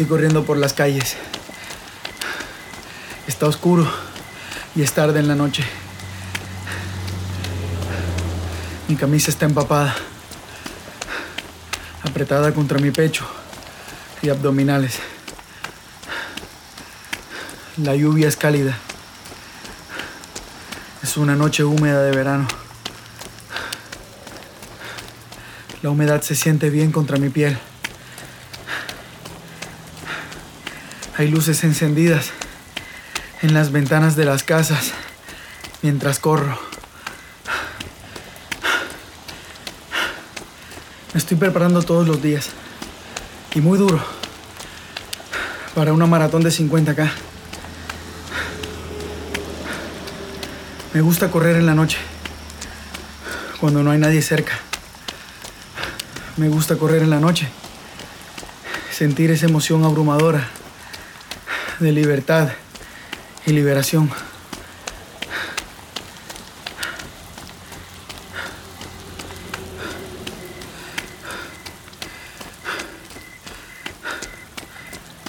Estoy corriendo por las calles. Está oscuro y es tarde en la noche. Mi camisa está empapada, apretada contra mi pecho y abdominales. La lluvia es cálida. Es una noche húmeda de verano. La humedad se siente bien contra mi piel. Hay luces encendidas en las ventanas de las casas mientras corro. Me estoy preparando todos los días y muy duro para una maratón de 50K. Me gusta correr en la noche, cuando no hay nadie cerca. Me gusta correr en la noche, sentir esa emoción abrumadora de libertad y liberación.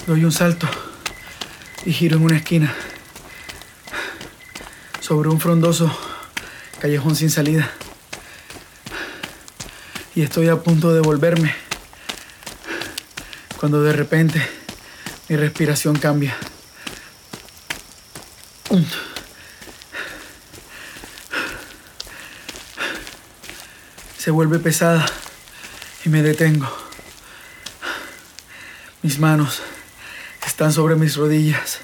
Doy un salto y giro en una esquina sobre un frondoso callejón sin salida. Y estoy a punto de volverme cuando de repente mi respiración cambia. Se vuelve pesada y me detengo. Mis manos están sobre mis rodillas.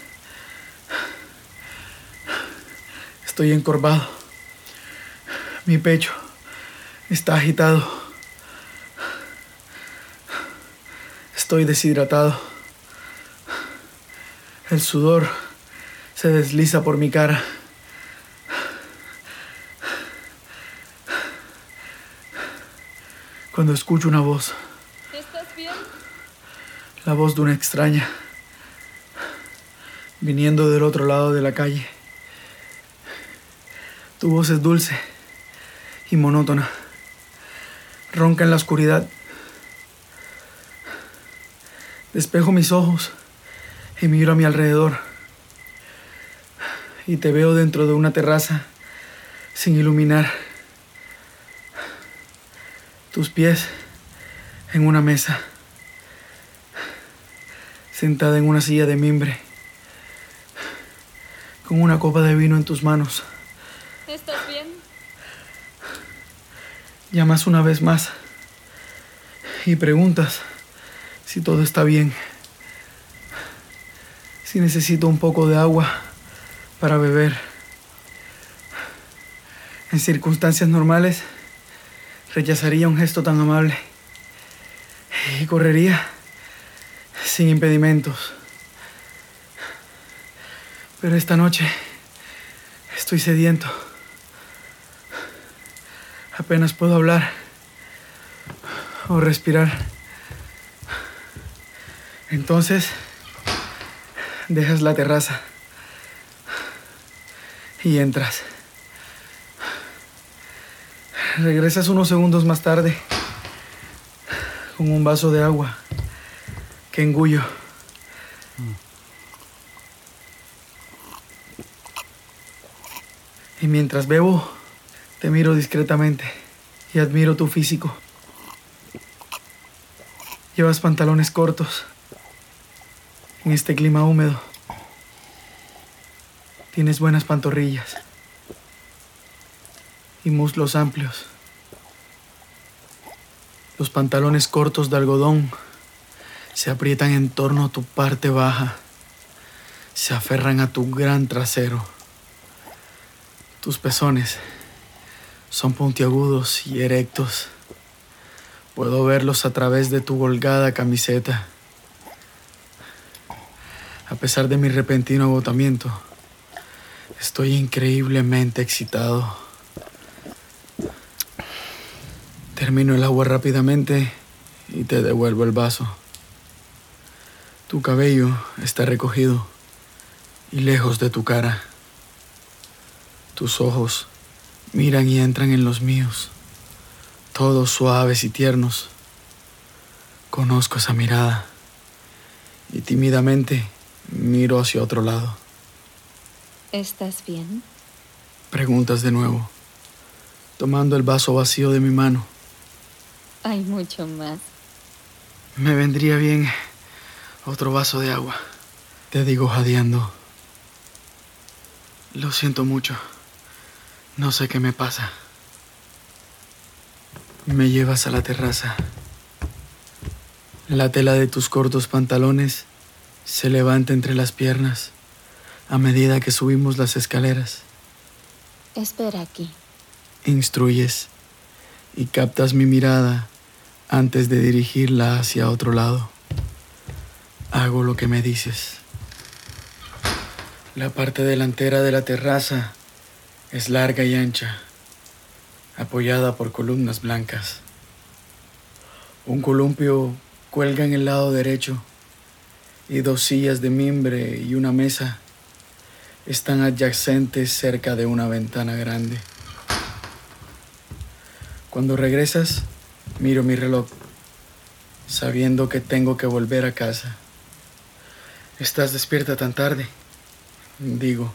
Estoy encorvado. Mi pecho está agitado. Estoy deshidratado. El sudor se desliza por mi cara. Cuando escucho una voz. ¿Estás bien? La voz de una extraña. Viniendo del otro lado de la calle. Tu voz es dulce y monótona. Ronca en la oscuridad. Despejo mis ojos y miro a mi alrededor. Y te veo dentro de una terraza sin iluminar. Tus pies en una mesa. Sentada en una silla de mimbre. Con una copa de vino en tus manos. ¿Estás bien? Llamas una vez más y preguntas si todo está bien, si necesito un poco de agua para beber. En circunstancias normales rechazaría un gesto tan amable y correría sin impedimentos. Pero esta noche estoy sediento. Apenas puedo hablar o respirar. Entonces, dejas la terraza y entras. Regresas unos segundos más tarde con un vaso de agua que engullo. Y mientras bebo, te miro discretamente y admiro tu físico. Llevas pantalones cortos en este clima húmedo. Tienes buenas pantorrillas y muslos amplios. Los pantalones cortos de algodón se aprietan en torno a tu parte baja, se aferran a tu gran trasero. Tus pezones son puntiagudos y erectos. Puedo verlos a través de tu holgada camiseta. A pesar de mi repentino agotamiento, estoy increíblemente excitado. Termino el agua rápidamente y te devuelvo el vaso. Tu cabello está recogido y lejos de tu cara. Tus ojos miran y entran en los míos, todos suaves y tiernos. Conozco esa mirada y tímidamente miro hacia otro lado. ¿Estás bien? Preguntas de nuevo, tomando el vaso vacío de mi mano. Hay mucho más. Me vendría bien otro vaso de agua. Te digo jadeando. Lo siento mucho. No sé qué me pasa. Me llevas a la terraza. La tela de tus cortos pantalones se levanta entre las piernas a medida que subimos las escaleras. Espera aquí. Instruyes y captas mi mirada antes de dirigirla hacia otro lado. Hago lo que me dices. La parte delantera de la terraza es larga y ancha, apoyada por columnas blancas. Un columpio cuelga en el lado derecho y dos sillas de mimbre y una mesa están adyacentes cerca de una ventana grande. Cuando regresas, miro mi reloj, sabiendo que tengo que volver a casa. ¿Estás despierta tan tarde? Digo,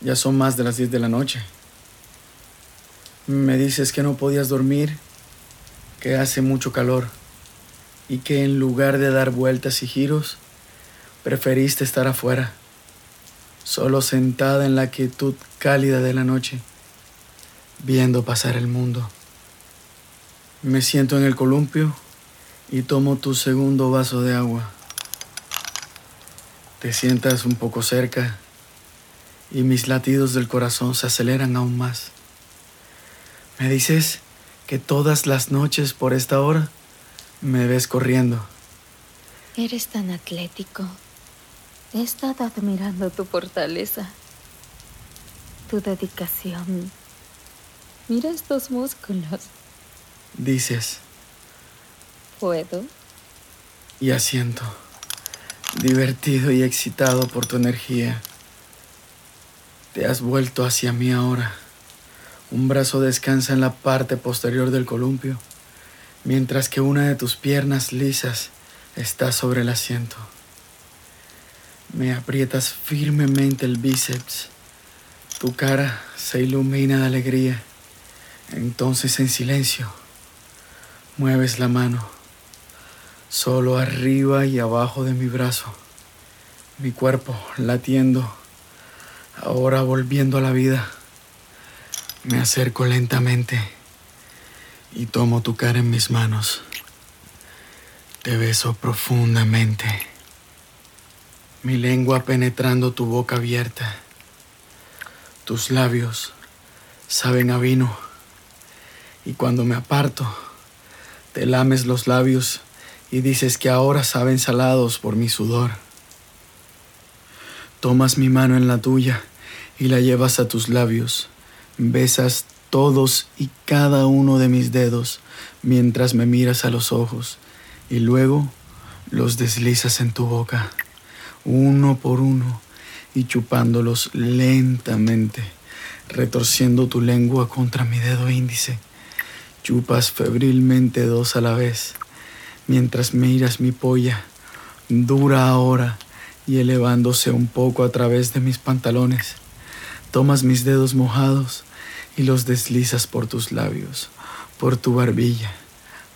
ya son más de las 10 de la noche. Me dices que no podías dormir, que hace mucho calor y que en lugar de dar vueltas y giros, preferiste estar afuera, solo sentada en la quietud cálida de la noche, viendo pasar el mundo. Me siento en el columpio y tomo tu segundo vaso de agua. Te sientas un poco cerca y mis latidos del corazón se aceleran aún más. Me dices que todas las noches por esta hora me ves corriendo. Eres tan atlético. He estado admirando tu fortaleza, tu dedicación. Mira estos músculos. Dices. ¿Puedo? Y asiento, divertido y excitado por tu energía. Te has vuelto hacia mí ahora. Un brazo descansa en la parte posterior del columpio mientras que una de tus piernas lisas está sobre el asiento. Me aprietas firmemente el bíceps. Tu cara se ilumina de alegría. Entonces en silencio mueves la mano, solo arriba y abajo de mi brazo, mi cuerpo latiendo, ahora volviendo a la vida. Me acerco lentamente y tomo tu cara en mis manos. Te beso profundamente, mi lengua penetrando tu boca abierta. Tus labios saben a vino y cuando me aparto, te lames los labios y dices que ahora saben salados por mi sudor. Tomas mi mano en la tuya y la llevas a tus labios, besas todos y cada uno de mis dedos mientras me miras a los ojos y luego los deslizas en tu boca, uno por uno y chupándolos lentamente, retorciendo tu lengua contra mi dedo índice. Chupas febrilmente dos a la vez, mientras miras mi polla, dura ahora y elevándose un poco a través de mis pantalones. Tomas mis dedos mojados y los deslizas por tus labios, por tu barbilla,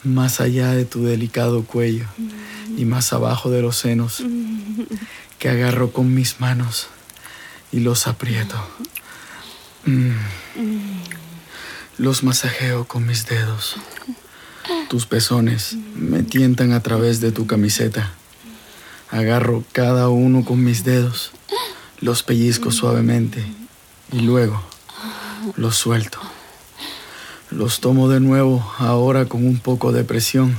más allá de tu delicado cuello y más abajo de los senos, que agarro con mis manos y los aprieto. Mm. Los masajeo con mis dedos. Tus pezones me tientan a través de tu camiseta. Agarro cada uno con mis dedos, los pellizco suavemente y luego los suelto. Los tomo de nuevo, ahora con un poco de presión,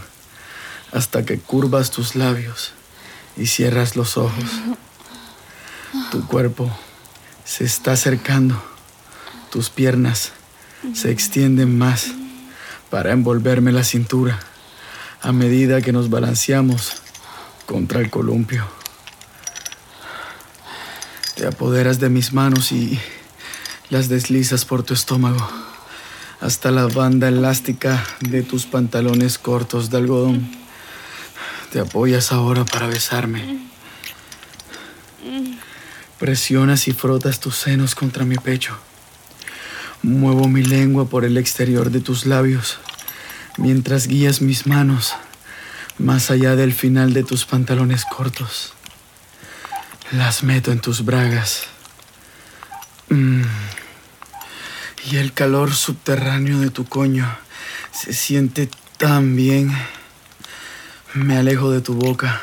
hasta que curvas tus labios y cierras los ojos. Tu cuerpo se está acercando, tus piernas se extienden más para envolverme la cintura a medida que nos balanceamos contra el columpio. Te apoderas de mis manos y las deslizas por tu estómago hasta la banda elástica de tus pantalones cortos de algodón. Te apoyas ahora para besarme. Presionas y frotas tus senos contra mi pecho. Muevo mi lengua por el exterior de tus labios mientras guías mis manos más allá del final de tus pantalones cortos. Las meto en tus bragas. Y el calor subterráneo de tu coño se siente tan bien. Me alejo de tu boca.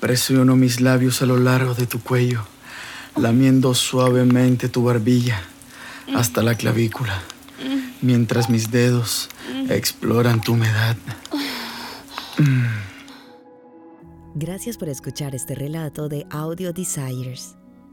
Presiono mis labios a lo largo de tu cuello, lamiendo suavemente tu barbilla hasta la clavícula, mientras mis dedos exploran tu humedad. Gracias por escuchar este relato de Audio Desires.